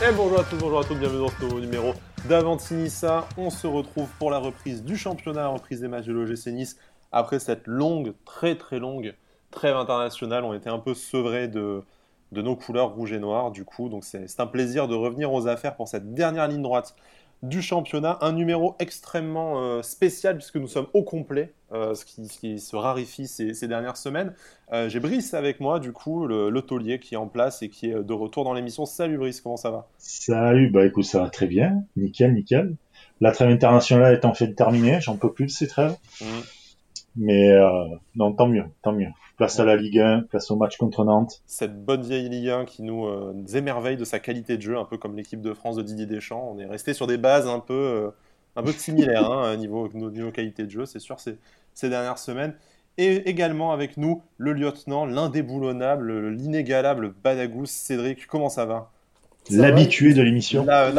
Et bonjour à tous, bonjour à tous, bienvenue dans ce nouveau numéro d'Avantinissa. On se retrouve pour la reprise du championnat, reprise des matchs de l'OGC Nice. Après cette longue, très très longue trêve internationale, on était un peu sevrés de, de nos couleurs rouge et noir du coup. Donc c'est un plaisir de revenir aux affaires pour cette dernière ligne droite du championnat. Un numéro extrêmement euh, spécial puisque nous sommes au complet, euh, ce, qui, se raréfie ces, dernières semaines. Euh, j'ai Brice avec moi, du coup, le, taulier qui est en place et qui est de retour dans l'émission. Salut Brice, comment ça va? Salut, bah écoute, ça va très bien. Nickel, nickel. La trêve internationale est en fait terminée, j'en peux plus de ces trêves. Mmh. Mais non, tant mieux, tant mieux. Place à la Ligue 1, place au match contre Nantes. Cette bonne vieille Ligue 1 qui nous euh, émerveille de sa qualité de jeu, un peu comme l'équipe de France de Didier Deschamps. On est resté sur des bases un peu, euh, un peu similaires hein, niveau, niveau qualité de jeu, c'est sûr, ces dernières semaines. Et également avec nous, le lieutenant, l'indéboulonnable, l'inégalable Badagous. Cédric, comment ça va? L'habitué de l'émission. Là,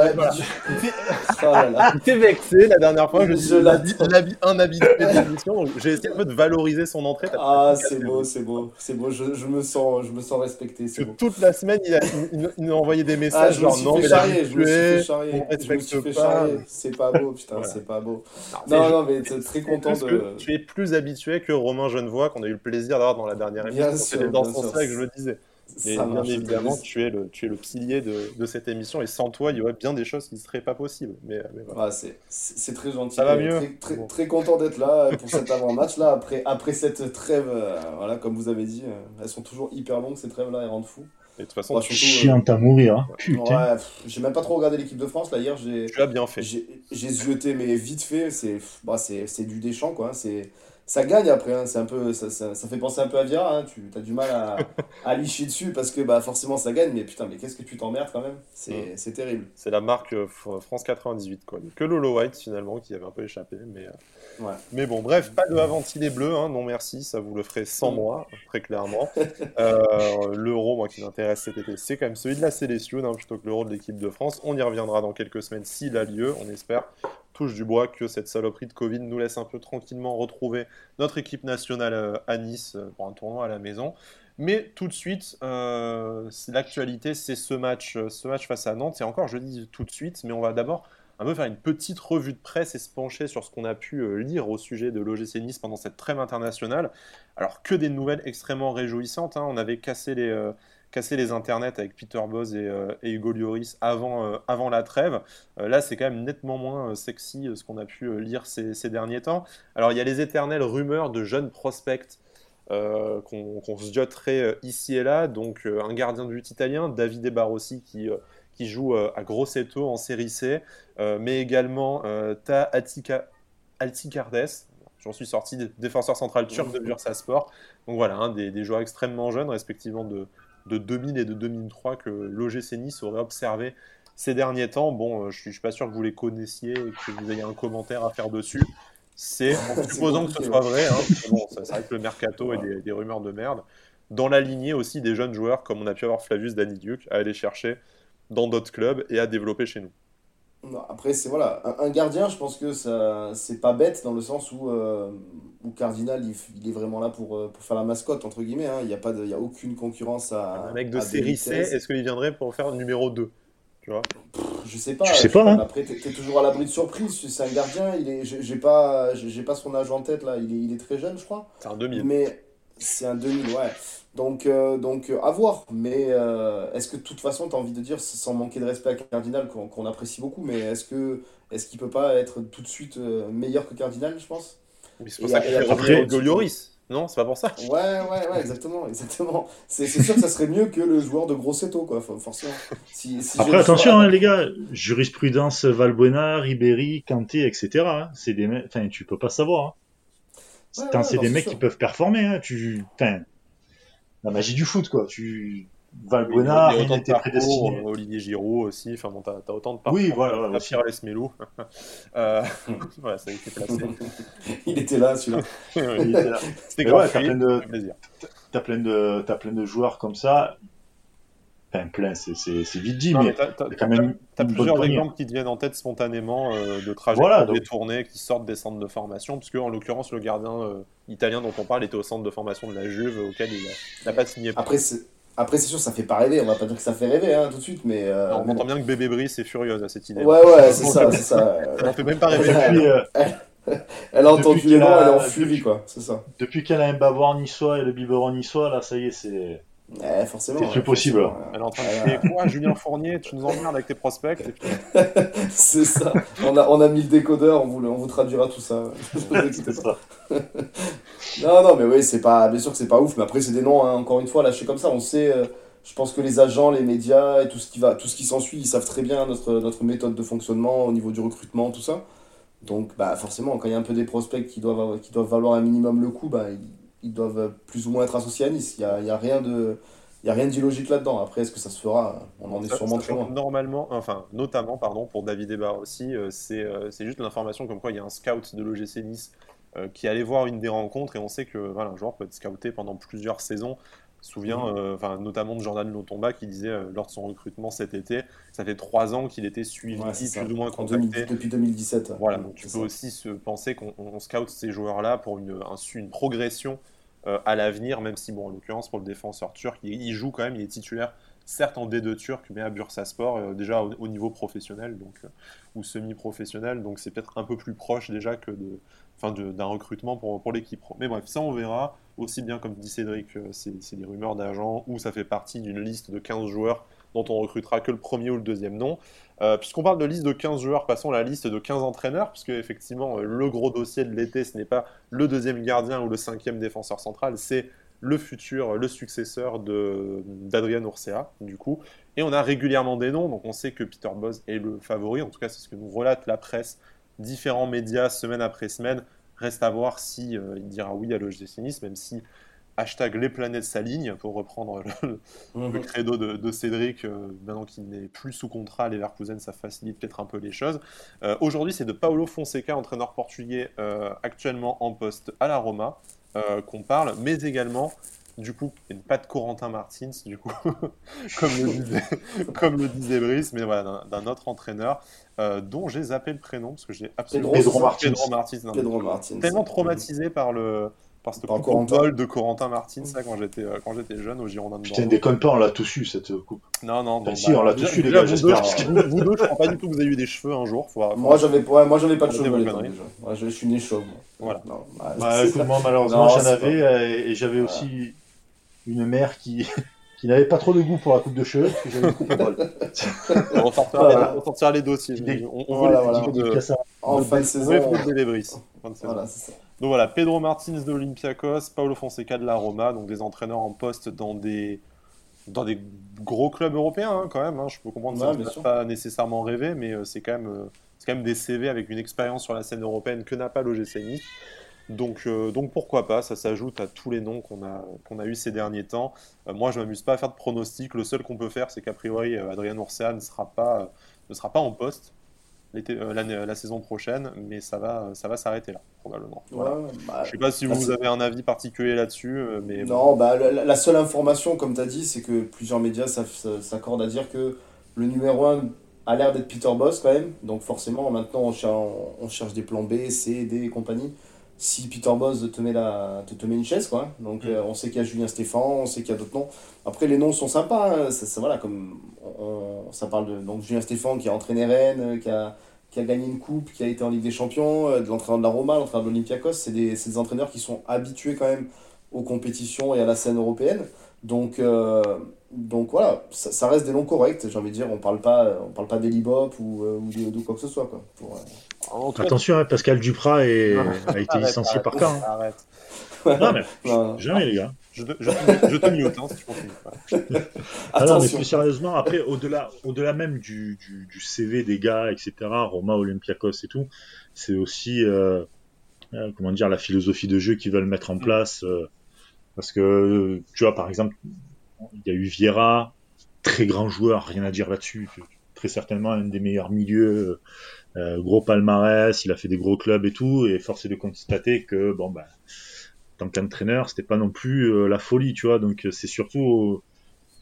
J'étais vexé la dernière fois. Je suis un habitué de l'émission. J'ai essayé un peu de valoriser son entrée. Ah, c'est beau, c'est beau, c'est beau. Je, je, me sens, je me sens respecté. Beau. Toute la semaine, il a, il, a envoyé des messages ah, genre non, mais charrier, je me suis fait charrier. Je me suis fait charrier. C'est pas beau, putain, c'est pas beau. Non, non, mais très content de. Tu es plus habitué que Romain Genevois qu'on a eu le plaisir d'avoir dans la dernière émission. C'est dans sens-là que je le disais. Et bien évidemment, tu es, le, tu es le pilier de, de, cette émission et sans toi, il y aurait bien des choses qui ne seraient pas possibles. Mais, mais voilà. c'est très gentil. Ça va mieux. Très, très, très content d'être là pour cet avant-match. là après, après cette trêve, euh, voilà, comme vous avez dit, euh, elles sont toujours hyper longues ces trêves-là, elles rendent fou. Et de toute façon, bah, surtout, chiante à mourir. Hein. Ouais, j'ai même pas trop regardé l'équipe de France là hier. Tu as bien fait. J'ai zioté, mais vite fait. C'est bah, du déchant quoi. C'est ça gagne après, hein. c'est un peu, ça, ça, ça, fait penser un peu à Vira, hein. tu as du mal à, à licher dessus parce que bah, forcément ça gagne, mais putain, mais qu'est-ce que tu t'emmerdes quand même C'est terrible. C'est la marque euh, France 98, quoi. Que Lolo White finalement qui avait un peu échappé, mais, euh, ouais. mais bon, bref, pas de Avanti les Bleus, hein. non merci, ça vous le ferait sans mm. moi, très clairement. euh, L'euro, moi qui m'intéresse cet été, c'est quand même celui de la sélection plutôt que l'euro de l'équipe de France. On y reviendra dans quelques semaines s'il a lieu, on espère du bois que cette saloperie de Covid nous laisse un peu tranquillement retrouver notre équipe nationale euh, à Nice euh, pour un tournoi à la maison. Mais tout de suite, euh, l'actualité, c'est ce match, ce match face à Nantes. Et encore, je dis tout de suite, mais on va d'abord un peu faire une petite revue de presse et se pencher sur ce qu'on a pu lire au sujet de l'OGC Nice pendant cette trêve internationale. Alors que des nouvelles extrêmement réjouissantes. Hein. On avait cassé les, casser les internets avec Peter Boz et, euh, Hugo Lloris avant, euh, avant la trêve. Euh, là, c'est quand même nettement moins sexy ce qu'on a pu lire ces, derniers temps. Alors, il y a les éternelles rumeurs de jeunes prospects qu'on se jotterait ici et là. Donc, un gardien de but italien, Davide Barossi, qui qui joue à Grosseto en série C, mais également Ta Alticardes, j'en suis sorti, défenseur central turc de Bursaspor. Donc voilà, hein, des, des, joueurs extrêmement jeunes, respectivement de, de 2000 et de 2003 que l'OGC Nice aurait observé ces derniers temps. Bon, euh, je suis, suis pas sûr que vous les connaissiez et que vous ayez un commentaire à faire dessus. C'est en supposant que ce soit vrai. Hein, bon, ça, ça que le mercato et des, rumeurs de merde. Dans la lignée aussi des jeunes joueurs, comme on a pu avoir Flavius Daniduc, à aller chercher dans d'autres clubs et à développer chez nous. Après, c'est voilà, un, gardien, je pense que ça c'est pas bête dans le sens où, euh, où Cardinal il, est vraiment là pour, euh, pour faire la mascotte, entre guillemets. Hein. Il n'y a, pas a aucune concurrence à. Un mec de série C, est-ce qu'il viendrait pour faire numéro 2 tu vois? Je sais pas. Je sais pas. Hein. Après, tu es, toujours à l'abri de surprise. C'est un gardien, il est, j'ai pas, j'ai pas son âge en tête là. Il est, il est très jeune, je crois. C'est un 2000. Mais c'est un 2000, ouais. Donc, euh, donc euh, à voir. Mais euh, est-ce que de toute façon, tu as envie de dire, sans manquer de respect à Cardinal, qu'on apprécie beaucoup, mais est-ce que est-ce qu'il peut pas être tout de suite meilleur que Cardinal, je pense? Oui, c'est pour ça qu'il après Golioris. Non, c'est pas pour ça. Ouais, ouais, ouais, exactement, exactement. C'est sûr que ça serait mieux que le joueur de Grosseto, quoi, forcément. Si, après, attention, hein, les gars, jurisprudence Valbuena, Ribéry, Kanté, etc. Hein, c'est des, enfin, tu peux pas savoir. Hein. C'est des mecs qui peuvent performer. Hein. Tu, la magie du foot, quoi. Tu Valbuena, il, était prédestiné. Olivier Giroud aussi. Enfin bon, t'as as autant de parcours. Oui, voilà. voilà Pierre Lesmelou. euh, voilà, ça a été placé. il était là, celui-là. C'était grave. t'as plein de, t'as plein de, t'as plein de joueurs comme ça. Enfin, plein, c'est vite dit, mais, t'as quand même. T'as plusieurs exemples qui te viennent en tête spontanément euh, de trajectoires voilà, détournées qui sortent des centres de formation, puisque en l'occurrence, le gardien euh, italien dont on parle était au centre de formation de la Juve, auquel il n'a pas signé. Après, après, c'est sûr, ça fait pas rêver. On va pas dire que ça fait rêver hein, tout de suite, mais. Euh, on entend bien que Bébé Brice est furieuse à cette idée. Ouais, ouais, c'est ça, c'est ça. Fait même pas rêver. Euh, elle, a entendu les noms, elle est en furie, quoi. C'est ça. Depuis qu'elle a un bavard niçois et le biberon niçois, là, ça y est, c'est. Ouais, forcément. C'est plus possible. Elle est en train de dire quoi, Julien Fournier, tu nous emmerdes avec tes prospects. c'est ça. On a, on a mis le décodeur, on vous, on vous traduira tout ça. ça. non, non, mais oui, c'est pas, bien sûr que c'est pas ouf, mais après, c'est des noms, hein, encore une fois, lâchés comme ça. On sait, euh, je pense que les agents, les médias et tout ce qui va, tout ce qui s'ensuit, ils savent très bien notre, notre méthode de fonctionnement au niveau du recrutement, tout ça. Donc, bah, forcément, quand il y a un peu des prospects qui doivent, qui doivent valoir un minimum le coup, bah, ils doivent plus ou moins être associés à Nice. Il n'y a, y a, rien de. Il a rien d'illogique là-dedans. Après, est-ce que ça se fera? On en est sûrement très loin. Normalement, enfin, notamment, pardon, pour David Ebar aussi, euh, euh, c'est juste l'information comme quoi il y a un scout de l'OGC Nice euh, qui allait voir une des rencontres et on sait que voilà, un joueur peut être scouté pendant plusieurs saisons. Souviens mhm. enfin, notamment de Jordan Lotomba qui disait lors de son recrutement cet été, ça fait trois ans qu'il était suivi, plus ou moins contacté. depuis 2017. Voilà, donc tu peux aussi se penser qu'on scout ces joueurs-là pour une, une progression euh, à l'avenir, même si, bon, en l'occurrence, pour le défenseur turc, il, joue quand même, il est titulaire, certes en D2 turc, mais à Bursaspor, euh, déjà au, niveau professionnel, donc, euh, ou semi-professionnel, donc c'est peut-être un peu plus proche déjà que d'un recrutement pour, pour l'équipe pro. Mais bref, ça on verra, aussi bien comme dit Cédric, c'est des rumeurs d'agents, ou ça fait partie d'une liste de 15 joueurs dont on recrutera que le premier ou le deuxième nom. Euh, puisqu'on parle de liste de 15 joueurs, passons à la liste de 15 entraîneurs, puisque effectivement, euh, le gros dossier de l'été, ce n'est pas le deuxième gardien ou le cinquième défenseur central, c'est le futur, le successeur d'Adrien Urcea, du coup. Et on a régulièrement des noms, donc on sait que Peter Boz est le favori, en tout cas c'est ce que nous relate la presse, différents médias, semaine après semaine. Reste à voir si euh, il dira oui à l'OGC Nice, même si hashtag les planètes s'alignent, pour reprendre le, mhm. credo de, Cédric, euh, maintenant qu'il n'est plus sous contrat à Leverkusen, ça facilite peut-être un peu les choses. Euh, aujourd'hui, c'est de Paulo Fonseca, entraîneur portugais euh, actuellement en poste à la Roma, qu'on parle, mais également du coup, pas de Corentin Martins, du coup, comme, le disait, comme, le disait, Brice, mais voilà, d'un autre entraîneur, dont j'ai zappé le prénom, parce que j'ai absolument... Pedro Martins. Pedro Martins. Tellement traumatisé par le, parce que coupe de Corentin Martin, ça, quand j'étais euh, quand j'étais jeune au Girondin de Putain, déconne pas, on l'a tous eu cette coupe. Non, non, bah, si, on l'a tous eu, les gars, j'espère. Vous, deux, je crois pas du tout que vous ayez eu des cheveux un jour. Moi, j'avais ouais, moi, j'avais pas de cheveux. Moi, je suis né chauve. Voilà. bah, bah écoute, moi, malheureusement, j'en avais, euh, et j'avais aussi une mère qui qui n'avait pas trop de goût pour la coupe de cheveux, parce que j'avais une coupe on sortira les dossiers. On, on veut les de... En fin de saison. Voilà. Donc voilà, Pedro Martins de l'Olympiakos, Paulo Fonseca de la Roma, donc des entraîneurs en poste dans des, dans des gros clubs européens hein, quand même. Hein. Je peux comprendre que ça ne pas nécessairement rêvé, mais euh, c'est quand, même, euh, quand même des CV avec une expérience sur la scène européenne que n'a pas l'OGC Nice. Donc, euh, donc pourquoi pas, ça s'ajoute à tous les noms qu'on a, qu'on a eu ces derniers temps. moi, je m'amuse pas à faire de pronostics. Le seul qu'on peut faire, c'est qu'a priori, Adrien Ourséa ne sera pas, ne sera pas en poste. Euh, la, la, saison prochaine, mais ça va, ça va s'arrêter là, probablement. Voilà. Bah, je sais pas si vous avez un avis particulier là-dessus, euh, mais... Non, bah, la, seule information, comme tu as dit, c'est que plusieurs médias s'accordent à dire que le numéro 1 a l'air d'être Peter Boss quand même, donc forcément, maintenant, on, on cherche des plans B, C, D et compagnie. Si Peter Boss te met, la, te, te met une chaise, quoi. Donc, mm. euh, on sait qu'il y a Julien Stéphane, on sait qu'il y a d'autres noms. Après, les noms sont sympas, hein. ça, voilà, comme ça parle de donc, Julien Stéphane qui a entraîné Rennes, qui a, qui a gagné une coupe, qui a été en Ligue des Champions, euh, de l'entraîneur de la Roma, l'entraîneur de l'Olympiakos, c'est des, des, entraîneurs qui sont habitués quand même aux compétitions et à la scène européenne. Donc, euh, donc voilà, ça, reste des noms corrects, j'ai envie de dire, on parle pas, on parle pas d'Elibop ou, ou de, quoi que ce soit. Quoi, pour, Attention, hein, Pascal Duprat est, a été licencié par Caen. Arrête. Non, mais jamais, les gars. Je, te, je mute hein, si tu continues. non, mais plus sérieusement, après, au-delà au -delà même du, du, du, CV des gars, etc., Roma, Olympiakos et tout, c'est aussi, euh, euh, comment dire, la philosophie de jeu qu'ils veulent mettre en mm. place. Euh, parce que, tu vois, par exemple, il y a eu Vieira, très grand joueur, rien à dire là-dessus, très certainement un des meilleurs milieux, gros palmarès, il a fait des gros clubs et tout, et force est de constater que, bon, ben, tant qu'entraîneur, c'était pas non plus euh, la folie, tu vois. Donc euh, c'est surtout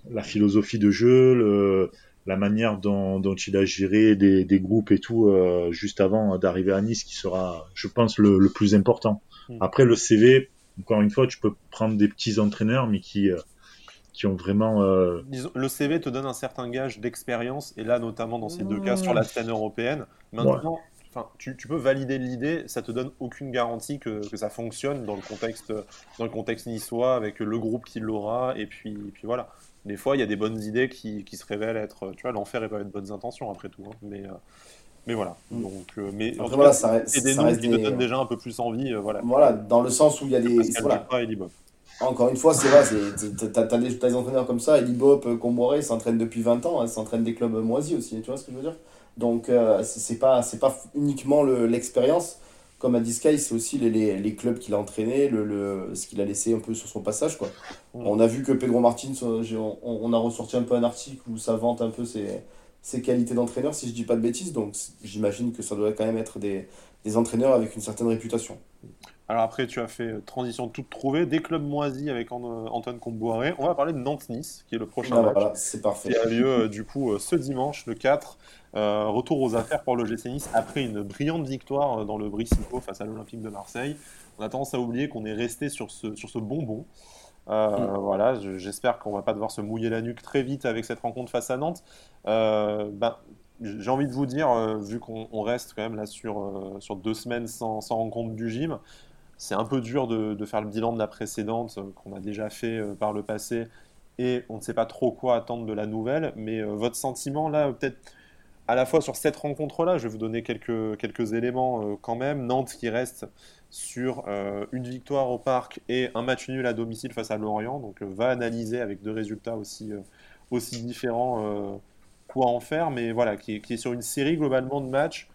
euh, la philosophie de jeu, la manière dont, il a géré des, groupes et tout juste avant d'arriver à Nice qui sera, je pense, le, plus important. Hmm. Après le CV, encore une fois, tu peux prendre des petits entraîneurs, mais qui qui ont vraiment. Euh, le CV te donne un certain gage d'expérience, et là, notamment dans ces deux cas sur la scène européenne. Maintenant, tu, tu, peux valider l'idée, ça te donne aucune garantie que, que, ça fonctionne dans le contexte, dans le contexte niçois avec le groupe qui l'aura, et puis, puis voilà. Des fois, il y a des bonnes idées qui, qui se révèlent être, tu vois, l'enfer est pas de bonnes intentions après tout, hein. mais. Euh, mais voilà. Mm. Donc, euh, mais voilà, c'est des noms qui te donnent déjà un peu plus envie. voilà. voilà, dans le sens où il y a des. Voilà. Encore une fois, c'est vrai, t'as as des, des, entraîneurs comme ça, Elibop, euh, Comboiré s'entraînent depuis 20 ans, hein, s'entraînent des clubs moisis aussi, tu vois ce que je veux dire? Donc, euh, c'est pas, pas uniquement l'expérience, comme a dit Sky, c'est aussi les, les, les, clubs qu'il a entraînés, le, le, ce qu'il a laissé un peu sur son passage. Quoi. Mm. On a vu que Pedro Martins, on, on, a ressorti un peu un article où ça vante un peu ses, ses qualités d'entraîneur, si je dis pas de bêtises, donc j'imagine que ça doit quand même être des, des entraîneurs avec une certaine réputation. Alors après, tu as fait euh, transition toute trouvée, des clubs moisis avec euh, Antoine Comboiré. On va parler de Nantes-Nice, qui est le prochain ah, match. Voilà, c'est parfait. Qui a lieu euh, du coup ce dimanche, le 4. retour aux affaires pour le GC Nice après une brillante victoire dans le Bricico face à l'Olympique de Marseille. On a tendance à oublier qu'on est resté sur ce, sur ce bonbon. Mm. Voilà, j'espère qu'on va pas devoir se mouiller la nuque très vite avec cette rencontre face à Nantes. Ben, j'ai envie de vous dire, vu qu'on reste quand même là sur, sur deux semaines sans, sans rencontre du gym, c'est un peu dur de, faire le bilan de la précédente euh, qu'on a déjà fait euh, par le passé et on ne sait pas trop quoi attendre de la nouvelle. Mais euh, votre sentiment là, peut-être à la fois sur cette rencontre-là, je vais vous donner quelques, quelques éléments quand même. Nantes qui reste sur une victoire au parc et un match nul à domicile face à Lorient, donc va analyser avec deux résultats aussi, aussi différents quoi en faire, mais voilà, qui, qui, est sur une série globalement de matchs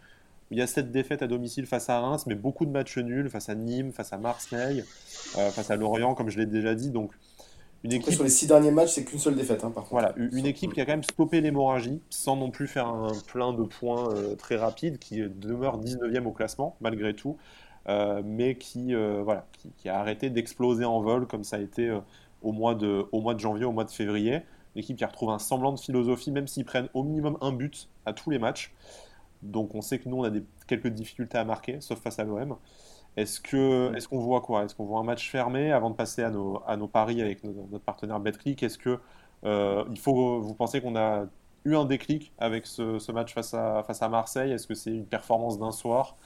il y a cette défaite à domicile face à Reims, mais beaucoup de matchs nuls face à Nîmes, face à Marseille, euh, face à Lorient, comme je l'ai déjà dit. Donc, une équipe... sur les six derniers matchs, c'est qu'une seule défaite, hein, par contre. Voilà, une équipe qui a quand même stoppé l'hémorragie, sans non plus faire un plein de points euh, très rapide, qui demeure 19e au classement, malgré tout, euh, mais qui, voilà, qui, a arrêté d'exploser en vol, comme ça a été au, mois de, au mois de janvier, au mois de février. L'équipe qui a retrouvé un semblant de philosophie, même s'ils prennent au minimum un but à tous les matchs. Donc on sait que nous, on a des, quelques difficultés à marquer, sauf face à l'OM. Est-ce qu'on voit quoi? Est-ce qu'on voit un match fermé avant de passer à nos, à nos paris avec notre partenaire BetClick Est-ce que euh, il faut vous pensez qu'on a eu un déclic avec ce, ce match face à, face à Marseille? Est-ce que c'est une performance d'un soir?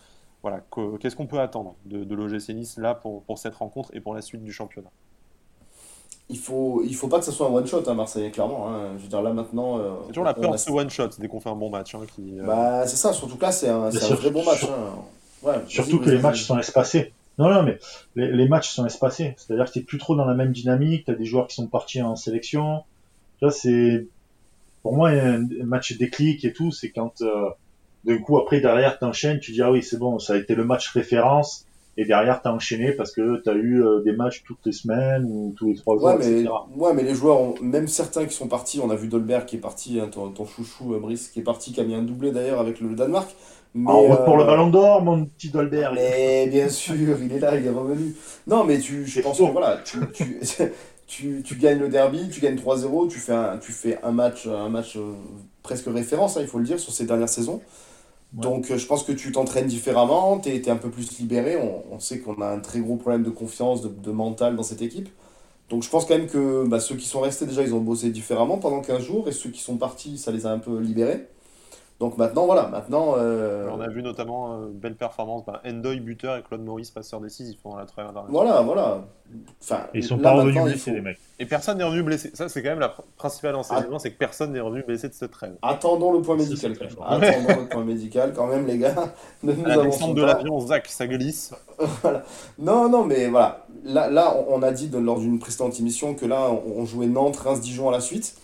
Voilà, qu'est-ce qu'on peut attendre de, de l'OGC Nice là pour, pour cette rencontre et pour la suite du championnat? Il faut il faut pas que ce soit un one shot à hein, Marseille clairement hein. je veux dire là maintenant euh, c'est toujours la peur de ce one shot dès qu'on fait un bon match hein, qui, euh, bah c'est ça surtout que là c'est un, un vrai bon match ouais, surtout que les matchs sont espacés. Non non mais les, les matchs sont espacés. C'est à dire que t'es plus trop dans la même dynamique t'as des joueurs qui sont partis en sélection. Tu c'est pour moi un match déclic et tout c'est quand euh, d'un coup après derrière t'enchaînes tu dis ah oui c'est bon ça a été le match référence et derrière t'as enchaîné parce que t'as eu euh, des matchs toutes les semaines ou tous les trois jours, ouais, mais, etc. Ouais, mais les joueurs, même certains qui sont partis, on a vu Dolberg qui est parti, hein, ton, chouchou euh, Brice qui est parti, qui a mis un doublé d'ailleurs avec le Danemark. Mais, ah, pour le euh, ballon d'or, mon petit Dolberg. Mais bien sûr, il est là, il est revenu. Non, mais tu, je pense que voilà, tu, tu, tu, tu, gagnes le derby, tu gagnes 3-0, tu fais un, tu fais un match, un match presque référence, hein, il faut le dire, sur ces dernières saisons. Donc euh, je pense que tu t'entraînes différemment, tu es, un peu plus libéré. On, sait qu'on a un très gros problème de confiance, de, mental dans cette équipe. Donc je pense quand même que bah, ceux qui sont restés déjà, ils ont bossé différemment pendant 15 jours et ceux qui sont partis, ça les a un peu libérés. Donc maintenant, voilà, maintenant. Euh, on a vu notamment euh, belle performance, bah, Endoy buteur et Claude Maurice passeur décisif pendant la trêve Voilà, voilà. Enfin, Ils sont pas revenus blessés, les mecs. Et personne n'est revenu blessé. Ça, c'est quand même la principale enseignement, c'est que personne n'est revenu blessé de cette trêve. Attendons le point médical, Attendons le point médical, quand même, les gars. Nous, la descente de l'avion, Zach, ça glisse. voilà. Non, non, mais voilà. Là, là on a dit lors d'une précédente émission que là, on jouait Nantes, Reims, Dijon à la suite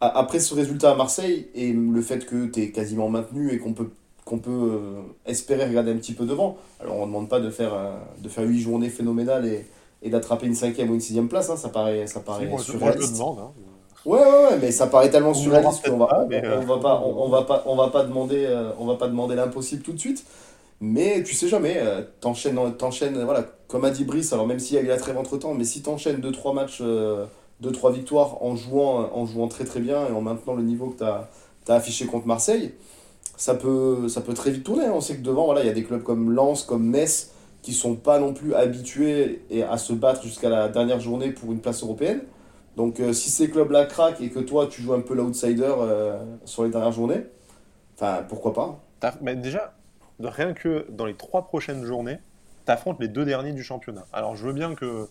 après ce résultat à Marseille et le fait que tu es quasiment maintenu et qu'on peut, qu'on peut euh, espérer regarder un petit peu devant, alors on ne demande pas de faire, euh, de faire 8 journées phénoménales et, et d'attraper une cinquième ou une sixième place, hein, ça paraît, ça paraît surréaliste. demande, hein. Ouais, ouais, ouais, mais ça paraît tellement surréaliste qu'on va, on, euh, va pas, on, va pas, on va pas demander, on va pas demander l'impossible tout de suite. Mais tu sais jamais, t'enchaînes, t'enchaînes, voilà, comme a dit Brice, alors même s'il y a eu la trêve entre temps, mais si t'enchaînes 2-3 matchs 2-3 victoires en jouant, en jouant très très bien et en maintenant le niveau que tu as, affiché contre Marseille, ça peut, ça peut très vite tourner. On sait que devant, il y a des clubs comme Lens, comme Metz, qui sont pas non plus habitués et à se battre jusqu'à la dernière journée pour une place européenne. Donc si ces clubs-là craquent et que toi tu joues un peu l'outsider sur les dernières journées, enfin pourquoi pas Mais déjà, rien que dans les trois prochaines journées, tu affrontes les deux derniers du championnat. Alors je veux bien que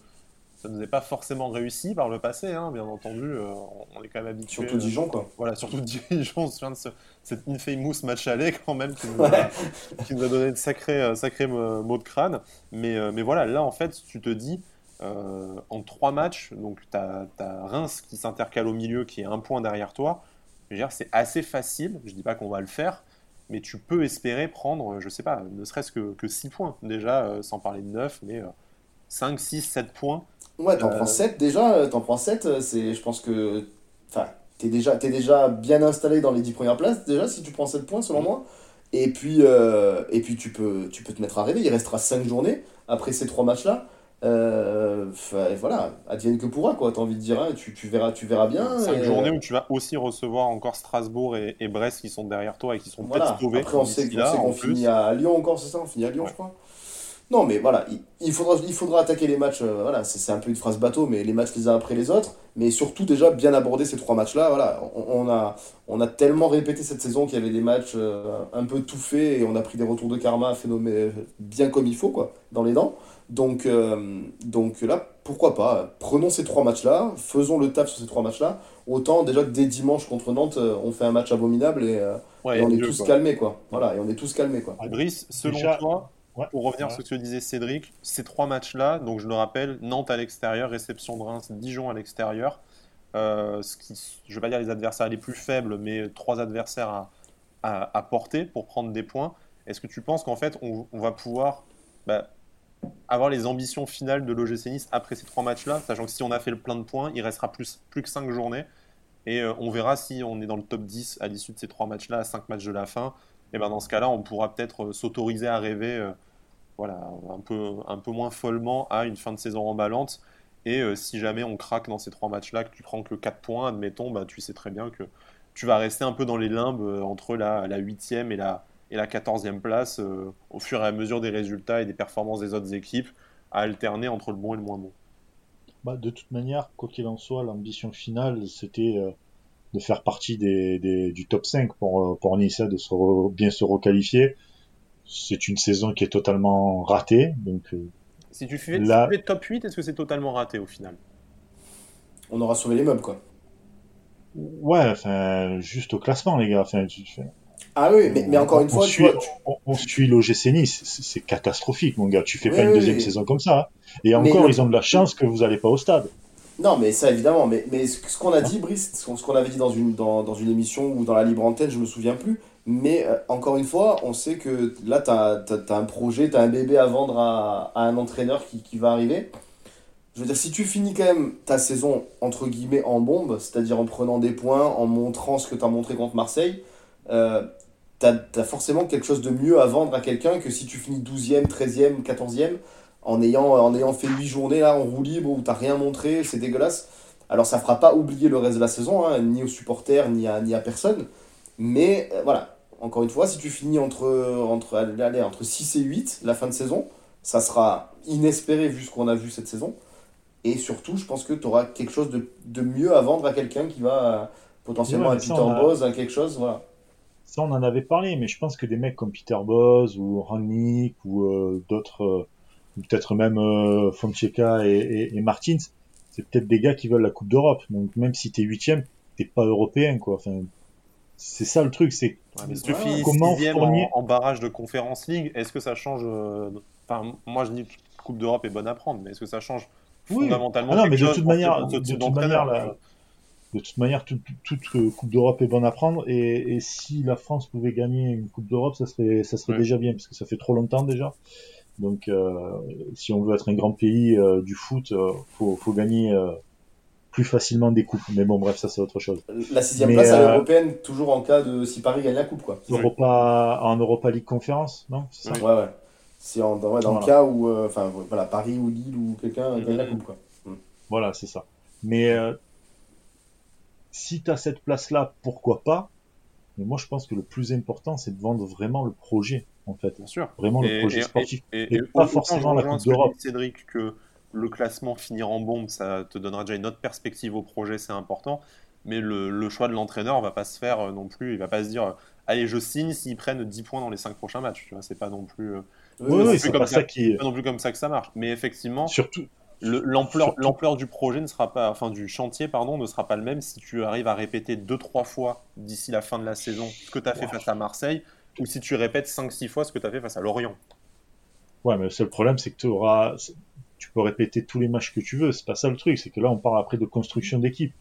ça ne nous est pas forcément réussi par le passé, hein, bien entendu. Euh, on est quand même habitué. Surtout Dijon, quoi. voilà, surtout Dijon, on se souvient de cet infamous match aller quand même qui nous, a, donné de sacrés, euh, sacrés mots de crâne. Mais, euh, mais voilà, là en fait, tu te dis, en trois matchs, donc tu as, Reims qui s'intercale au milieu, qui est un point derrière toi. C'est assez facile. Je dis pas qu'on va le faire, mais tu peux espérer prendre, je sais pas, ne serait-ce que, que 6 points déjà, sans parler de 9, mais 5, 6, 7 points Ouais, t'en prends 7 déjà, euh, t'en prends 7, euh, c'est, je pense que. Enfin, t'es déjà, es déjà bien installé dans les 10 premières places, déjà, si tu prends 7 points, selon mm. moi. Et puis, euh, et puis tu, peux, tu peux te mettre à rêver, il restera 5 journées après ces 3 matchs-là. Euh, voilà, advienne que pourra, quoi, t'as envie de dire, hein, tu, tu, verras, tu verras bien. 5 journées où tu vas aussi recevoir encore Strasbourg et, Brest qui sont derrière toi et qui sont peut-être sauvés. Après, on sait, qu'on finit à Lyon encore, c'est ça? On finit à Lyon, je crois. Non, mais voilà, il, faudra, il faudra attaquer les matchs. Euh, voilà, c'est un peu une phrase bateau, mais les matchs les uns après les autres. Mais surtout, déjà, bien aborder ces trois matchs-là. Voilà, on, a, on a tellement répété cette saison qu'il y avait des matchs euh, un peu tout faits et on a pris des retours de karma phénomène, bien comme il faut, quoi, dans les dents. Donc, euh, donc là, pourquoi pas Prenons ces trois matchs-là, faisons le taf sur ces trois matchs-là. Autant déjà que dès dimanche contre Nantes, on fait un match abominable et, on est tous calmés, quoi. Voilà, et on est tous calmés, quoi. Brice, selon toi pour revenir sur ce que disait Cédric, ces trois matchs-là, donc je le rappelle, Nantes à l'extérieur, réception de Reims, Dijon à l'extérieur, euh, ce qui, je ne vais pas dire les adversaires les plus faibles, mais trois adversaires à, à, porter pour prendre des points. Est-ce que tu penses qu'en fait, on, va pouvoir bah, avoir les ambitions finales de l'OGC Nice après ces trois matchs-là, sachant que si on a fait le plein de points, il restera plus, plus que cinq journées, et euh, on verra si on est dans le top 10 à l'issue de ces trois matchs-là, à cinq matchs de la fin. Et ben dans ce cas-là, on pourra peut-être euh, s'autoriser à rêver voilà, un peu, un peu moins follement à une fin de saison emballante. Et euh, si jamais on craque dans ces trois matchs-là, que tu prends que 4 points, admettons, bah, tu sais très bien que tu vas rester un peu dans les limbes euh, entre la, la 8e et la, et la 14e place euh, au fur et à mesure des résultats et des performances des autres équipes, à alterner entre le bon et le moins bon. Bah, de toute manière, quoi qu'il en soit, l'ambition finale, c'était de faire partie du top 5 pour, pour de bien se requalifier c'est une saison qui est totalement ratée. Donc, euh, si tu fais le top 8, est-ce que c'est totalement raté au final? On aura sauvé les meubles, quoi. Ouais, enfin, juste au classement, les gars. Enfin, Ah oui, mais, encore une fois, on, suit, on, suit l'OGC Nice, c'est catastrophique, mon gars. Tu fais pas une deuxième saison comme ça. Hein. Et encore, ils ont de la chance que vous n'allez pas au stade. Non, mais ça évidemment. Mais, mais ce qu'on a dit, Brice, ce qu'on avait dit dans une, dans, dans, une émission ou dans la libre antenne, je me souviens plus. Mais euh, encore une fois, on sait que là, tu as, un projet, tu as un bébé à vendre à, un entraîneur qui, qui, va arriver. Je veux dire, si tu finis quand même ta saison, entre guillemets, en bombe, c'est-à-dire en prenant des points, en montrant ce que tu as montré contre Marseille, euh, tu as, forcément quelque chose de mieux à vendre à quelqu'un que si tu finis 12e, 13e, 14e, en ayant, en ayant fait 8 journées là, en roue libre, où tu rien montré, c'est dégueulasse. Alors ça fera pas oublier le reste de la saison, hein, ni aux supporters, ni à, ni à personne. Mais euh, voilà, encore une fois, si tu finis entre, entre, allez, entre 6 et 8 la fin de saison, ça sera inespéré vu ce qu'on a vu cette saison. Et surtout, je pense que tu auras quelque chose de, de, mieux à vendre à quelqu'un qui va potentiellement à Peter Boz, à quelque chose. Voilà. Ça, on en avait parlé, mais je pense que des mecs comme Peter Boz ou Rangnick ou euh, d'autres, euh, peut-être même euh, Fonseca et, et, Martins, c'est peut-être des gars qui veulent la Coupe d'Europe. Donc même si tu es huitième, t'es pas européen, quoi. Enfin, c'est ça le truc, c'est si tu finis comment fournir... en, barrage de Conférence League, est-ce que ça change euh, Enfin, moi je dis que Coupe d'Europe est bonne à prendre, mais est-ce que ça change fondamentalement ah non, mais de toute manière, de, toute manière, de toute manière, toute, euh, Coupe d'Europe est bonne à prendre, et, si la France pouvait gagner une Coupe d'Europe, ça serait, ça serait déjà bien, parce que ça fait trop longtemps déjà. Donc, euh, si on veut être un grand pays du foot, faut, faut gagner plus facilement des coupes. Mais bon, bref, ça c'est autre chose. La sixième place à euh, l'européenne, toujours en cas de si Paris gagne la coupe, quoi. Europa, en Europa League Conférence, non ça? Ouais, ouais. C'est dans, dans le cas où, euh, enfin, voilà, Paris ou Lille ou quelqu'un gagne la coupe, quoi. Mm. Voilà, c'est ça. Mais euh, si tu as cette place-là, pourquoi pas? Mais moi, je pense que le plus important, c'est de vendre vraiment le projet, en fait. Bien sûr. Vraiment le projet sportif. Et, pas forcément la Coupe d'Europe. Cédric, que le classement finir en bombe, ça te donnera déjà une autre perspective au projet, c'est important. Mais le, choix de l'entraîneur va pas se faire euh, non plus. Il va pas se dire, euh, allez, je signe s'ils prennent 10 points dans les 5 prochains matchs. Tu vois, c'est pas non plus. oui, c'est pas ça, qui. Pas non plus comme ça que ça marche. Mais effectivement. Surtout. L'ampleur l'ampleur du projet ne sera pas, enfin du chantier pardon, ne sera pas le même si tu arrives à répéter deux trois fois d'ici la fin de la saison ce que tu as fait face à Marseille ou si tu répètes 5-6 fois ce que tu as fait face à Lorient. Ouais, mais le seul problème c'est que tu auras tu peux répéter tous les matchs que tu veux, c'est pas ça le truc, c'est que là on parle après de construction d'équipe.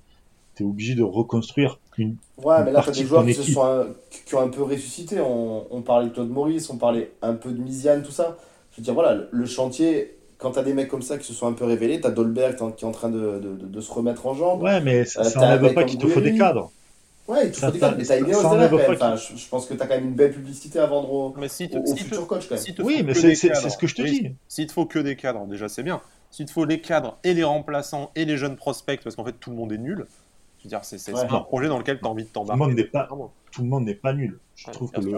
Tu es obligé de reconstruire une. Ouais, mais là, tu des joueurs qui, se sont qui ont un peu ressuscité. On, on parlait de Claude Maurice, on parlait un peu de Misiane, tout ça. Je veux dire, voilà, le chantier, quand tu as des mecs comme ça qui se sont un peu révélés, tu as Dolberg qui est en train de, de, de, se remettre en jambe. Ouais, mais ça euh, n'enlève pas qu'il te faut des cadres. Ouais, il te faut des cadres, mais t'as derrière quand même. Enfin, je, je, pense que tu as quand même une belle publicité à vendre au, mais si au, futur coach quand même. oui, mais c'est ce que je te dis. S'il te faut que des cadres, déjà c'est bien. S'il te faut les cadres et les remplaçants et les jeunes prospects, parce qu'en fait tout le monde est nul. Je veux dire, c'est un projet dans lequel tu as envie de t'embarquer. Tout le monde n'est pas, tout le monde n'est pas nul. Je trouve que le...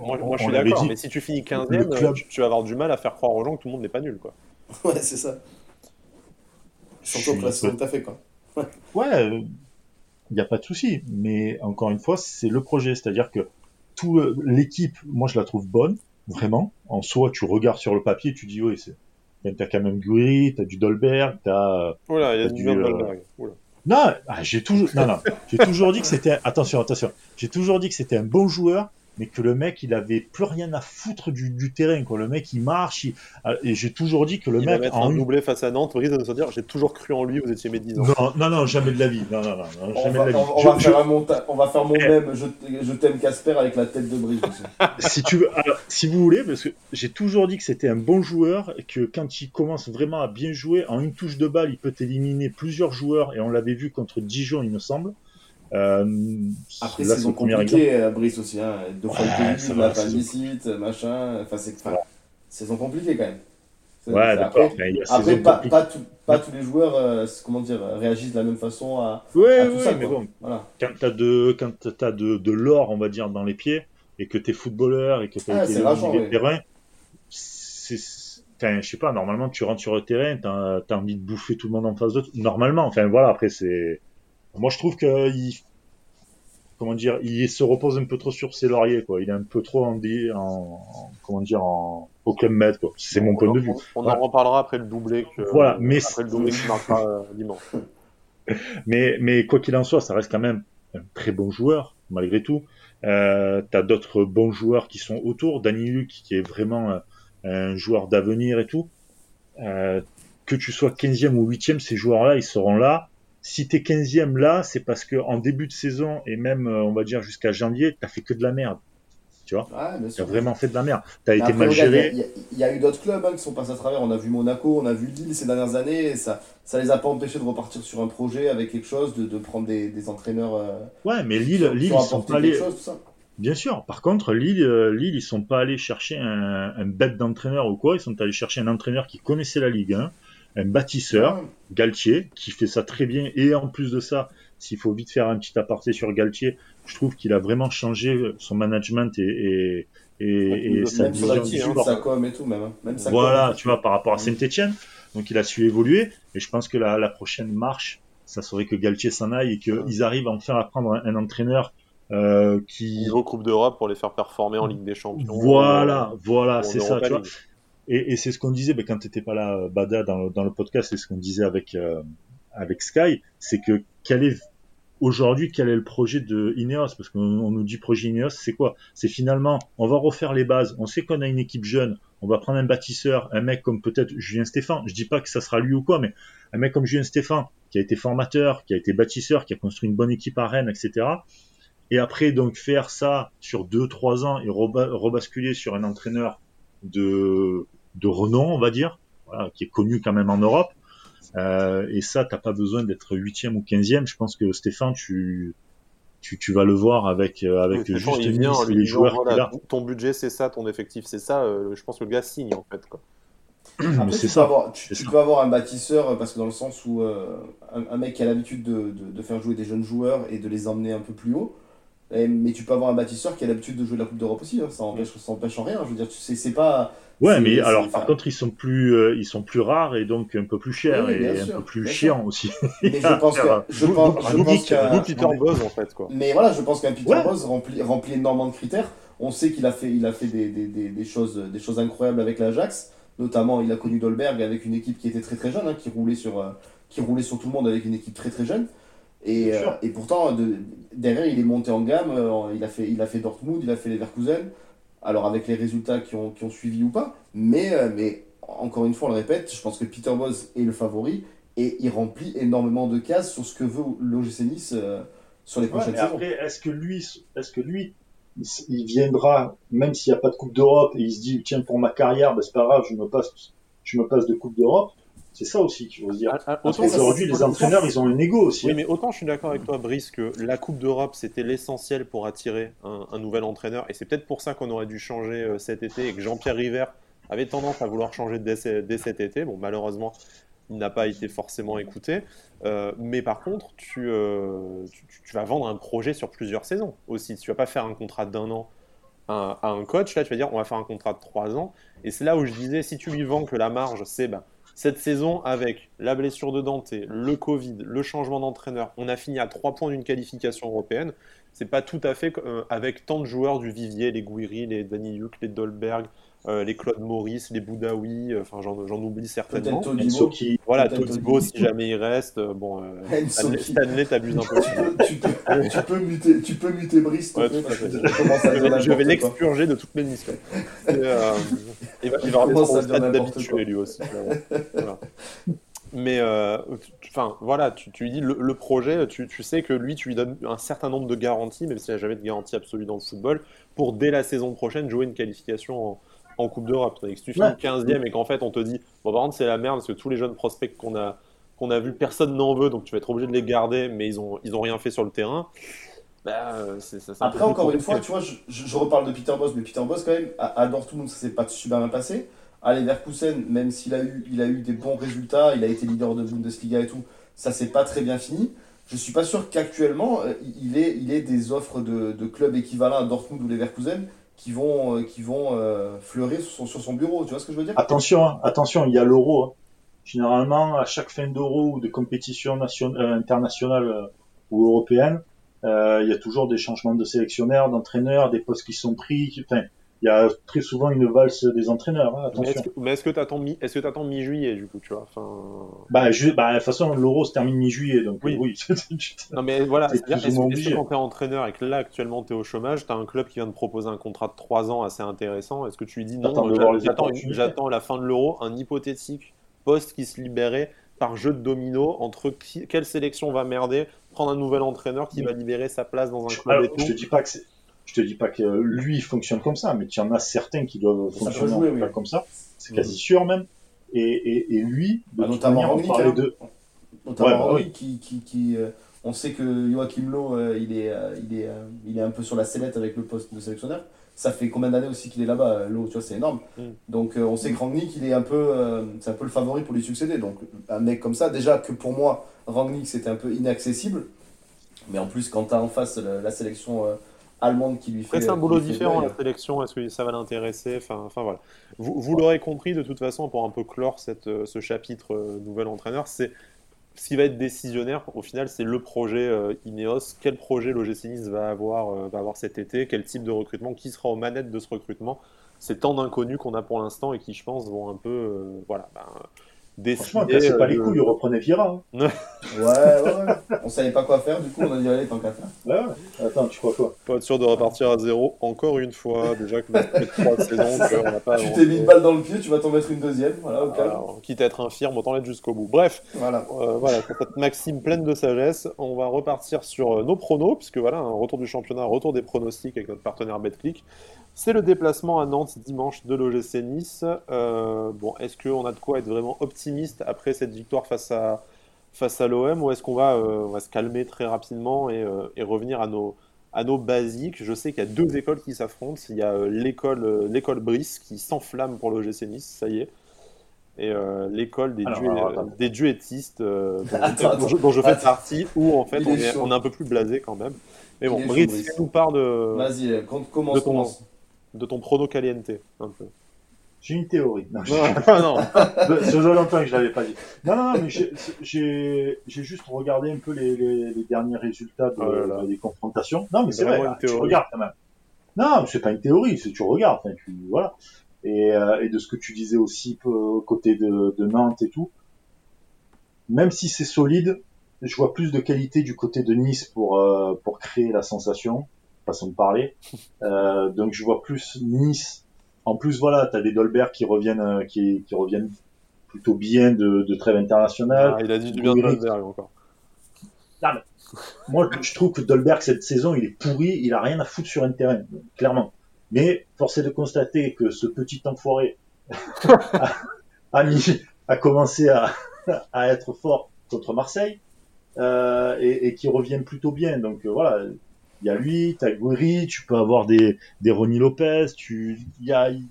Moi, moi je suis d'accord, mais si tu finis 15ème, club... tu, vas avoir du mal à faire croire aux gens que tout le monde n'est pas nul. Quoi. Ouais, c'est ça. Surtout que tout à fait, quoi. Ouais, il n'y a pas de souci. Mais encore une fois, c'est le projet. C'est-à-dire que tout euh, l'équipe, moi, je la trouve bonne, vraiment. En soi, tu regardes sur le papier, tu dis, oui, c'est. T'as quand même Guri, t'as du Dolberg, t'as. Voilà, il y a du, Dolberg. Euh, non, ah, j'ai toujours, non, non, j'ai toujours dit que c'était, attention, attention, j'ai toujours dit que c'était un bon joueur, mais que le mec, il avait plus rien à foutre du, du terrain, quoi. Le mec, il marche, ah, et j'ai toujours dit que le il mec. Va mettre un doublé face à Nantes, Brice de se dire, j'ai toujours cru en lui, vous étiez médisant. Non, non, non, jamais de la vie. Non, non, non, on jamais va, de la vie. On, va faire un on va faire mon eh. même, je, je t'aime Casper avec la tête de Brice. si tu veux, alors, si vous voulez, parce que j'ai toujours dit que c'était un bon joueur, et que quand il commence vraiment à bien jouer, en une touche de balle, il peut éliminer plusieurs joueurs, et on l'avait vu contre Dijon, il me semble. Euh, Après, c'est saison compliquée, euh, Brice aussi. Hein. Deux fois le la pandicite, machin. Enfin, c'est enfin, saison compliquée quand même. Ouais, d'accord. Après, pas, pas, pas, tous les joueurs euh, comment dire, réagissent de la même façon à, ouais, à tout ça. Mais bon, voilà. quand tu as, de, quand as de, de l'or, on va dire, dans les pieds, et que tu es footballeur, et que tu as ah, été le terrain, je sais pas, normalement, tu rentres sur le terrain, tu as, as, envie de bouffer tout le monde en face de toi. Normalement, enfin voilà, après, c'est moi, je trouve qu'il comment dire, il se repose un peu trop sur ses lauriers, quoi. Il est un peu trop en, en comment dire, en, au club med, quoi. C'est mon point de vue. On, en reparlera après le doublé que, voilà, mais après le doublé qui marquera euh, dimanche. mais, mais quoi qu'il en soit, ça reste quand même un très bon joueur, malgré tout. Euh, t'as d'autres bons joueurs qui sont autour. Danny Luc, qui est vraiment un, un joueur d'avenir et tout. Euh, que tu sois 15e ou 8e, ces joueurs-là, ils seront là si t'es 15e là, c'est parce que en début de saison et même euh, on va dire jusqu'à janvier, t'as fait que de la merde. Tu vois ouais, T'as vraiment fait de la merde. T'as été mal géré. Il y, a eu d'autres clubs hein, qui sont passés à travers. On a vu Monaco, on a vu Lille ces dernières années. Et ça, ça les a pas empêchés de repartir sur un projet avec quelque chose, de, de prendre des, des entraîneurs. Euh, ouais, mais Lille, Lille ils sont pas allés. Bien sûr. Par contre, Lille, euh, Lille, ils sont pas allés chercher un, un bête d'entraîneur ou quoi. Ils sont allés chercher un entraîneur qui connaissait la Ligue 1, un bâtisseur, Galtier, qui fait ça très bien. Et en plus de ça, s'il faut vite faire un petit aparté sur Galtier, je trouve qu'il a vraiment changé son management et, et, et, sa vision du hein, Sa com et tout, même. Hein. même voilà, tu vois, par rapport à Saint-Etienne. Donc il a su évoluer. Et je pense que la, la prochaine marche, ça serait que Galtier s'en aille et qu'ils arrivent enfin à prendre un, entraîneur euh, qui. Niveau Coupe d'Europe pour les faire performer en Ligue des Champions. Voilà, voilà, c'est ça. Tu vois. Et, c'est ce qu'on disait ben, quand tu n'étais pas là, Bada, dans le, podcast, c'est ce qu'on disait avec, euh, avec Sky, c'est que quel est aujourd'hui quel est le projet de Ineos? Parce qu'on nous dit projet Ineos, c'est quoi? C'est finalement, on va refaire les bases, on sait qu'on a une équipe jeune, on va prendre un bâtisseur, un mec comme peut-être Julien Stéphane, je dis pas que ça sera lui ou quoi, mais un mec comme Julien Stéphane, qui a été formateur, qui a été bâtisseur, qui a construit une bonne équipe à Rennes, etc. Et après, donc, faire ça sur deux, trois ans et rebasculer sur un entraîneur de, de renom, on va dire, voilà, qui est connu quand même en Europe. Euh, et ça, t'as pas besoin d'être huitième ou quinzième. Je pense que Stéphane, tu, tu, tu vas le voir avec, euh, avec juste les joueurs voilà, Ton budget, c'est ça, ton effectif, c'est ça. Euh, je pense que le gars signe en fait. Quoi. Après, tu, ça. Peux avoir, tu, peux avoir un bâtisseur parce que dans le sens où un, mec qui a l'habitude de, de, de, faire jouer des jeunes joueurs et de les emmener un peu plus haut, mais tu peux avoir un bâtisseur qui a l'habitude de jouer la Coupe d'Europe aussi, hein. ça empêche, ça empêche en rien. Je veux dire, tu sais, c'est pas. Ouais, mais alors par contre, ils sont plus, euh, ils sont plus rares et donc un peu plus chers et un peu plus chiants aussi. Mais je pense que, je pense, je pense qu'un Peter Boz en fait quoi. Mais voilà, je pense qu'un Peter Boz remplit, remplit énormément de critères. On sait qu'il a fait, il a fait des, des, des, des, choses, des choses incroyables avec l'Ajax. Notamment, il a connu Dolberg avec une équipe qui était très très jeune, hein, qui roulait sur, euh, qui roulait sur tout le monde avec une équipe très très jeune. Et, euh, et pourtant, de, derrière, il est monté en gamme. Euh, il, a fait, il a fait Dortmund, il a fait Leverkusen. Alors, avec les résultats qui ont, qui ont suivi ou pas. Mais, euh, mais encore une fois, on le répète, je pense que Peter Bosz est le favori. Et il remplit énormément de cases sur ce que veut l'OGC Nice sur les prochaines saisons. Après, est-ce que lui, est-ce que lui il viendra, même s'il n'y a pas de Coupe d'Europe, et il se dit, tiens, pour ma carrière, ben, c'est pas grave, je me passe, je me passe de Coupe d'Europe c'est ça aussi qu'il faut se dire. Ah, ah, aujourd'hui, les entraîneurs, ils ont un ego aussi. Oui, mais autant je suis d'accord avec toi, Brice, que la Coupe d'Europe, c'était l'essentiel pour attirer un, nouvel entraîneur. Et c'est peut-être pour ça qu'on aurait dû changer euh, cet été et que Jean-Pierre River avait tendance à vouloir changer dès, cet été. Bon, malheureusement, il n'a pas été forcément écouté. Euh, mais par contre, euh, tu, tu, vas vendre un projet sur plusieurs saisons aussi. Tu vas pas faire un contrat d'un an à, un coach. Là, tu vas dire, on va faire un contrat de trois ans. Et c'est là où je disais, si tu lui vends que la marge, c'est... Bah, cette saison, avec la blessure de Dante, le Covid, le changement d'entraîneur, on a fini à 3 points d'une qualification européenne. C'est pas tout à fait euh, avec tant de joueurs du vivier, les Gouiri, les Daniyuk, les Dolberg, euh, les Claude Maurice, les Boudaoui, euh, enfin j'en, oublie certainement. Todibo. Voilà, Todibo si jamais il reste. bon, Stanley, t'abuses un peu. tu, peux, tu, peux muter, tu peux muter Brice, ouais, je, vais l'expurger de toutes mes missions. il va, il va remettre son stade d'habitué lui aussi. Voilà. Mais enfin voilà, tu, tu, lui dis le, projet, tu, tu, sais que lui, tu lui donnes un certain nombre de garanties, même s'il n'y a jamais de garantie absolue dans le football, pour dès la saison prochaine jouer une qualification en, en Coupe d'Europe. Si tu finis 15e et qu'en fait on te dit, bon par contre c'est la merde parce que tous les jeunes prospects qu'on a, qu'on a vus, personne n'en veut, donc tu vas être obligé de les garder, mais ils ont, ils ont rien fait sur le terrain. Bah, Après, encore une fois, tu vois, je, je, reparle de Peter Boss, mais Peter Boss, quand même, à, à Dortmund, ça s'est pas super bien passé. À Leverkusen, même s'il a eu, il a eu des bons résultats, il a été leader de Bundesliga et tout, ça s'est pas très bien fini. Je suis pas sûr qu'actuellement, euh, il ait, il ait des offres de, de clubs équivalents à Dortmund ou Leverkusen qui vont, euh, qui vont euh, fleurir sur, son bureau. Tu vois ce que je veux dire? Attention, hein, attention, il y a l'euro. Hein. Généralement, à chaque fin d'euro ou de compétition nationale, internationale euh, ou européenne, il y a toujours des changements de sélectionneurs, d'entraîneurs, des postes qui sont pris. Enfin, y a très souvent une valse des entraîneurs. Hein, mais est-ce que tu attends mi, est-ce que attends mi-juillet du coup, tu vois enfin... bah, bah, de toute façon, l'Euro se termine mi-juillet, donc oui. oui. non mais voilà, est-ce que quand t'es entraîneur et que là actuellement t'es au chômage, t'as un club qui vient de proposer un contrat de 3 ans assez intéressant, est-ce que tu lui dis non, j'attends la fin de l'Euro, un hypothétique poste qui se libérait par jeu de domino entre quelle sélection va merder, prendre un nouvel entraîneur qui va libérer sa place dans un club et tout. Je te dis pas que c'est je te dis pas que lui fonctionne comme ça, mais il y en a certains qui doivent fonctionner comme ça. C'est quasi mm. sûr même. Et, et, et lui, de bah, notamment manière, on parlait hein. de... Notamment bah, qui, qui, qui euh, on sait que Joachim Lowe, euh, il, est, euh, il, est, il est un peu sur la sellette avec le poste de sélectionneur. Ça fait combien d'années aussi qu'il est là-bas, Lowe, tu vois, c'est énorme. Mm. Donc on sait que Rangnick, il est un peu, c'est un peu le favori pour lui succéder. Donc un mec comme ça, déjà que pour moi, Rangnick, c'était un peu inaccessible. Mais en plus, quand tu as en face la sélection allemande qui lui fait. C'est un boulot différent la sélection. Est-ce que ça va l'intéresser enfin, enfin voilà. Vous, vous l'aurez compris de toute façon pour un peu clore cette, euh, ce chapitre euh, nouvel entraîneur, c'est ce qui va être décisionnaire au final, c'est le projet euh, Ineos. Quel projet l'OGC Nice va avoir, va avoir cet été? Quel type de recrutement? Qui sera aux manettes de ce recrutement? C'est tant d'inconnus qu'on a pour l'instant et qui, je pense, vont un peu, voilà. Ben, Franchement, c'est pas les couilles, il reprenait Vira. Hein. ouais, ouais, On savait pas quoi faire, du coup, on a dit allez, tant qu'à faire. Ouais, ouais. Attends, tu crois quoi? Pas être sûr de repartir à zéro encore une fois. Déjà que trois saisons qu'on n'a pas. Tu t'es mis une balle dans le pied, tu vas t'en mettre une deuxième. Voilà, au calme. quitte à être infirme, autant l'être jusqu'au bout. Bref, voilà. Euh, voilà, pour cette maxime pleine de sagesse, on va repartir sur euh, nos pronos, puisque voilà, un retour du championnat, un retour des pronostics avec notre partenaire BetClick. C'est le déplacement à Nantes dimanche de l'OGC Nice. Euh, bon, est-ce qu'on a de quoi être vraiment optimiste après cette victoire face à, face à l'OM ou est-ce qu'on va, euh, va, se calmer très rapidement et, euh, et, revenir à nos, à nos basiques? Je sais qu'il y a deux écoles qui s'affrontent. Il y a l'école, l'école Brice qui s'enflamme pour l'OGC Nice, ça y est. Et l'école des, des duettistes dont, je, fais partie, où en fait on est, on est, un peu plus blasé quand même. Mais bon, Brice, nous part de. Vas-y, commence, de commence. De ton prono caliente, un peu. J'ai une théorie. Non, non, Ça faisait longtemps que je l'avais pas dit. Non, non, mais j'ai juste regardé un peu les, les, derniers résultats de, oh des confrontations. Non, mais c'est vrai, tu regardes quand même. Non, c'est pas une théorie, c'est tu regardes. Tu, voilà. Et, euh, et, de ce que tu disais aussi euh, côté de, de Nantes et tout, même si c'est solide, je vois plus de qualité du côté de Nice pour euh, pour créer la sensation, façon de parler. Euh, donc je vois plus Nice en plus, voilà, tu as des Dolberg qui reviennent, euh, qui, qui reviennent plutôt bien de, de trêve internationale. Ah, il a dit du bien de Dolberg encore. moi, je trouve que Dolberg, cette saison, il est pourri, il a rien à foutre sur un terrain, clairement. Mais force est de constater que ce petit enfoiré a, mis, a commencé à, à être fort contre Marseille euh, et, et qui reviennent plutôt bien. Donc euh, voilà, il y a lui, t'as Guiri, tu peux avoir des, des Ronnie Lopez, tu, il y a, il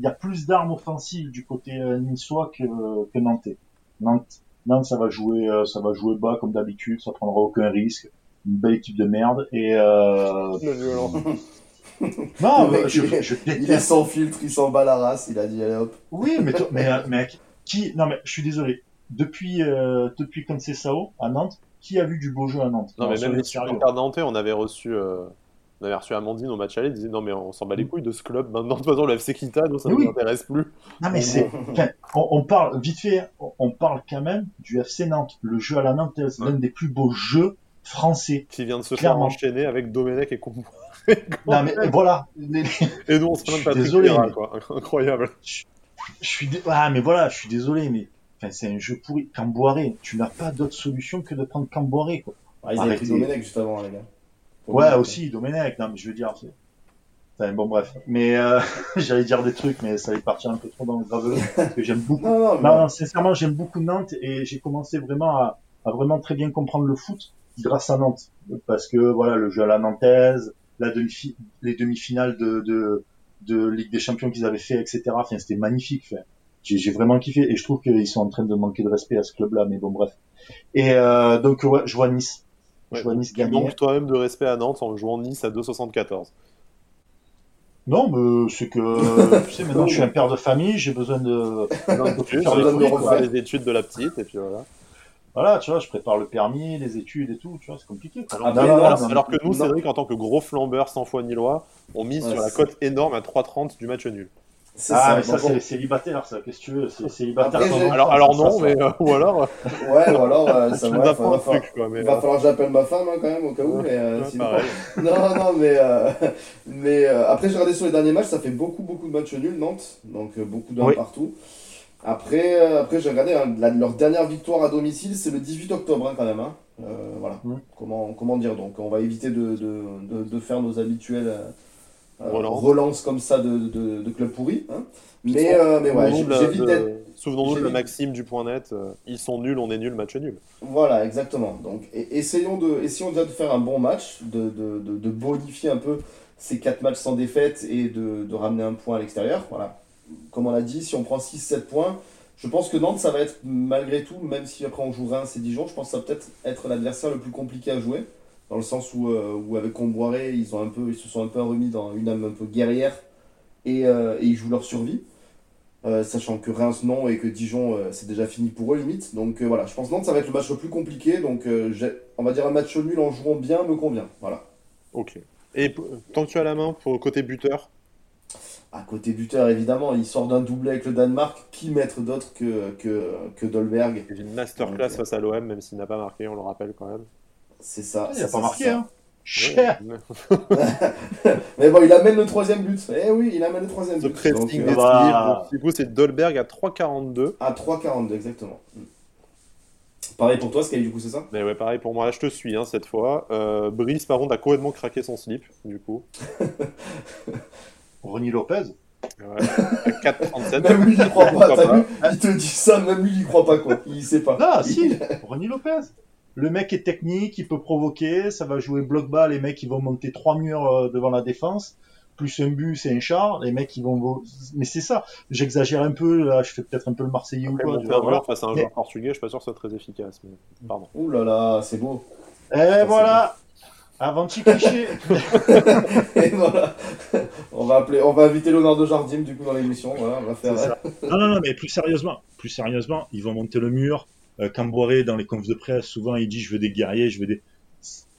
y a plus d'armes offensives du côté euh, niçois que, que Nantais. Nantes, Nantes, ça va jouer, euh, ça va jouer bas comme d'habitude, ça prendra aucun risque. Une belle équipe de merde et euh... non, mais je, je, il est sans filtre, il s'en bat la race, il a dit allez hop. Oui, mais mais mec, qui, non mais je suis désolé. Depuis euh, depuis Sao à Nantes, qui a vu du beau jeu à Nantes Non, mais même les supporters nantais, on avait reçu. Euh, on avait reçu Amandine au match aller, ils disaient non mais on s'en bat les couilles de ce club, maintenant de toute façon le FC Kita, nous ça ne nous intéresse plus. Non mais c'est, on, parle vite fait, on parle quand même du FC Nantes, le jeu à la Nantes, c'est l'un des plus beaux jeux français. Qui vient de se faire enchaîner avec Domenech et Combois. non mais voilà. Et nous on se plaint de Patrick désolé, quoi. incroyable. Je, suis, ah mais voilà, je suis désolé mais c'est un jeu pourri. Camboiré, tu n'as pas d'autre solution que de prendre Camboiré, quoi. Ah, ils avaient pris Domenech juste avant, les gars. ouais, aussi, Domenech. Non, mais je veux dire, c'est... Enfin, bon, bref. Mais euh, j'allais dire des trucs, mais ça allait partir un peu trop dans le. Parce que j'aime beaucoup. non, non, sincèrement, j'aime beaucoup Nantes et j'ai commencé vraiment à, à, vraiment très bien comprendre le foot grâce à Nantes. Parce que, voilà, le jeu à la nantaise, la demi les demi-finales de, de, de Ligue des Champions qu'ils avaient fait, etc. Enfin, c'était magnifique. Enfin, j'ai vraiment kiffé et je trouve qu'ils sont en train de manquer de respect à ce club-là, mais bon bref. Et euh, donc ouais, je vois Nice. Je vois Nice gagner. Donc toi-même de respect à Nantes en jouant Nice à 2,74. Non, mais c'est que tu sais maintenant je suis un père de famille, j'ai besoin de, de, refaire les études de la petite et puis voilà. Voilà, tu vois, je prépare le permis, les études et tout, tu vois, c'est compliqué. Alors, alors que nous, Cédric, en tant que gros flambeur sans foi ni loi, on mise sur la cote énorme à 3,30 du match nul. Ah, mais ça, c'est célibataire, ça. Qu'est-ce que tu veux C'est célibataire. alors, alors non, mais euh, ou alors. Euh, ouais, ou alors, euh, ça va. Va, falloir, va falloir que j'appelle ma femme, hein, quand même, au cas où. mais, sinon... non, non, mais. mais après, j'ai regardé sur les derniers matchs, ça fait beaucoup, beaucoup de matchs nuls, Nantes. Donc, beaucoup d'un partout. Après, après j'ai regardé hein, leur dernière victoire à domicile, c'est le 18 octobre, hein, quand même. Hein. voilà. Comment, comment dire Donc, on va éviter de, de, de, de faire nos habituels euh, relance. comme ça de, de, club pourri. Hein. Mais, euh, mais ouais, j'évite d'être. Souvenons-nous de maxime du point net, euh, ils sont nuls, on est nul, match nul. Voilà, exactement. Donc, essayons, de, essayons déjà de faire un bon match, de, de, de, bonifier un peu ces 4 matchs sans défaite et de, de ramener un point à l'extérieur. Voilà. Comme on l'a dit, si on prend 6-7 points, je pense que Nantes, ça va être malgré tout, même si après on joue Reims et Dijon, je pense que ça va peut-être être l'adversaire le plus compliqué à jouer dans le sens où, euh, où avec Comboiré, ils, ont un peu, ils se sont un peu remis dans une âme un peu guerrière et, euh, et ils jouent leur survie. Euh, sachant que Reims non et que Dijon c'est déjà fini pour eux limite. Donc voilà, je pense que ça va être le match le plus compliqué. Donc on va dire un match nul en jouant bien me convient. Voilà. Ok. Et tant que tu as la main pour côté buteur? À côté buteur, évidemment, il sort d'un doublé avec le Danemark. Qui mettre d'autre que, que, que Dolberg? Une masterclass face à l'OM, même s'il n'a pas marqué, on le rappelle quand même. C'est ça. Il n'a pas marqué, hein. Cher. mais bon, il amène le troisième but. Eh oui, il amène le troisième but. pressing euh, bah... Du coup, c'est Dolberg à 3,42. À 3,42, exactement. Pareil pour toi, Sky, du coup, c'est ça? Mais ouais, pareil pour moi. je te suis hein, cette fois. Euh, Brice, par contre, a complètement craqué son slip, du coup. Ronnie Lopez? Ouais, 4,37. même lui, il croit pas. il te dit ça, même lui, il croit pas, quoi. Il sait pas. Ah, si, Ronnie Lopez. Le mec est technique, il peut provoquer, ça va jouer bloc bas, les mecs ils vont monter trois murs euh, devant la défense, plus un but c'est un char, les mecs ils vont... Mais c'est ça, j'exagère un peu, là je fais peut-être un peu le Marseillais ou quoi. Faire face à un joueur portugais, je suis pas sûr que ce soit très efficace, mais pardon. Ouh là là, c'est beau. Et voilà Avanti cliché Et voilà. On va, appeler, on va inviter Leonardo Jardim du coup dans l'émission. Voilà, on va faire. Non, non, non, mais plus sérieusement, plus sérieusement, ils vont monter le mur. Euh, Camboiré, dans les confs de presse, souvent il dit je veux des guerriers, je veux des.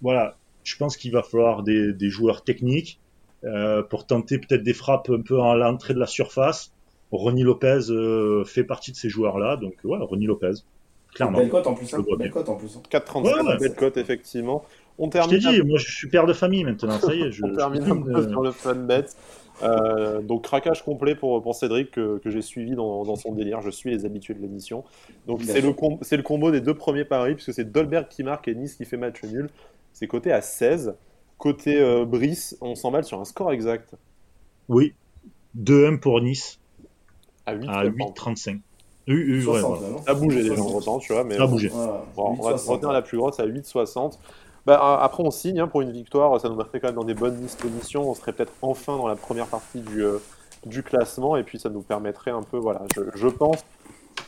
Voilà, je pense qu'il va falloir des, des joueurs techniques euh, pour tenter peut-être des frappes un peu à l'entrée de la surface. Ronnie Lopez euh, fait partie de ces joueurs-là, donc voilà, Ronnie Lopez. Clairement. Belle cote en plus. Hein. Belle cote en plus. 4,35, ouais, belle cote effectivement. On termine. Je t'ai dit, moi je suis père de famille maintenant, ça y est. Je, On termine un peu sur le fun bet. Euh, donc craquage complet pour, pour Cédric que, que j'ai suivi dans, dans, son délire. Je suis les habitués de l'émission. Donc c'est le, com le combo des deux premiers paris puisque c'est Dolberg qui marque et Nice qui fait match nul. C'est coté à 16. Côté euh, Brice, on s'emballe sur un score exact. Oui, 2-1 pour Nice. À 8,35. Oui, oui, ouais, voilà. Ça a bougé déjà en temps, tu vois. Mais ça a bougé. Bon, on va retenir la plus grosse à 8,60. Bah, après, on signe hein, pour une victoire. Ça nous mettrait quand même dans des bonnes dispositions. On serait peut-être enfin dans la première partie du, euh, classement. Et puis, ça nous permettrait un peu, voilà, je, pense,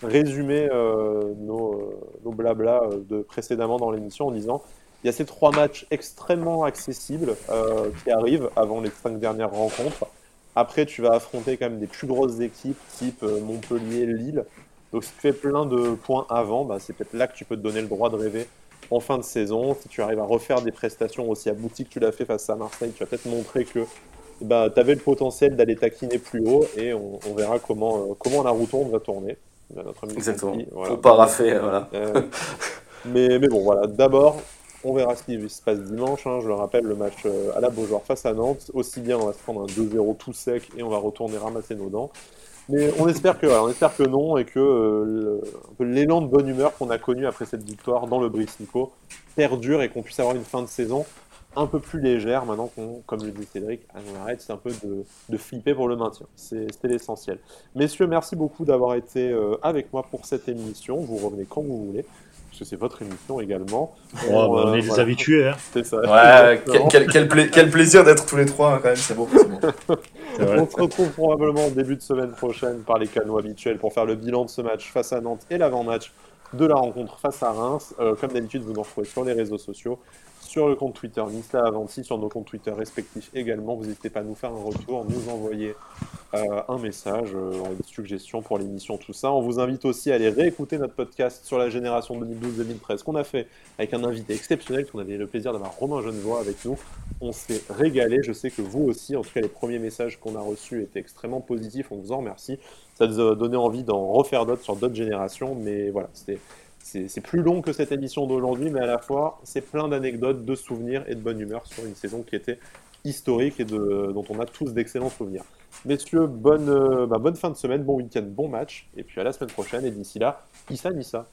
résumer euh, nos, euh, nos blabla de précédemment dans l'émission en disant il y a ces trois matchs extrêmement accessibles qui arrivent avant les cinq dernières rencontres. Après, tu vas affronter quand même des plus grosses équipes, type Montpellier, Lille. Donc, si tu fais plein de points avant, bah, c'est peut-être là que tu peux te donner le droit de rêver en fin de saison. Si tu arrives à refaire des prestations aussi abouties que tu l'as fait face à Marseille, tu vas peut-être montrer que bah, tu avais le potentiel d'aller taquiner plus haut et on, on verra comment, euh, comment la roue tourne va tourner. Notre Exactement. Voilà. Euh, mais bon, voilà. D'abord, on verra ce qui se passe dimanche. Hein. Je le rappelle, le match euh, à la Beaujoire face à Nantes. Aussi bien, on va se prendre un 2-0 tout sec et on va retourner ramasser nos dents. Mais on espère que, non et que euh, l'élan de bonne humeur qu'on a connu après cette victoire dans le Brice perdure et qu'on puisse avoir une fin de saison un peu plus légère maintenant qu'on, comme le dit Cédric, on arrête c'est un peu de, flipper pour le maintien. c'était l'essentiel. Messieurs, merci beaucoup d'avoir été euh, avec moi pour cette émission. Vous revenez quand vous voulez parce que c'est votre émission également. Oh, on, bah, on est euh, les voilà. habitués. Hein. C'est ça. Ouais, quel, quel, quel, pla quel, plaisir d'être tous les trois, hein, quand même, c'est bon. bon. on se retrouve probablement au début de semaine prochaine par les canaux habituels pour faire le bilan de ce match face à Nantes et l'avant-match de la rencontre face à Reims. Euh, comme d'habitude, vous nous retrouvez sur les réseaux sociaux, sur le compte Twitter Nisla Avanti, sur nos comptes Twitter respectifs également. Vous n'hésitez pas à nous faire un retour, nous envoyer euh, un message, euh, une suggestion pour l'émission, tout ça. On vous invite aussi à aller réécouter notre podcast sur la génération 2012-2013 qu'on a fait avec un invité exceptionnel, qu'on avait le plaisir d'avoir Romain Genevois avec nous. On s'est régalé. Je sais que vous aussi, en tout cas, les premiers messages qu'on a reçus étaient extrêmement positifs. On vous en remercie. Ça nous a donné envie d'en refaire d'autres sur d'autres générations, mais voilà, c'était c'est plus long que cette émission d'aujourd'hui, mais à la fois, c'est plein d'anecdotes, de souvenirs et de bonne humeur sur une saison qui était historique et dont on a tous d'excellents souvenirs. Messieurs, bonne, euh, bah, bonne fin de semaine, bon week-end, bon match, et puis à la semaine prochaine, et d'ici là, Issa Nissa.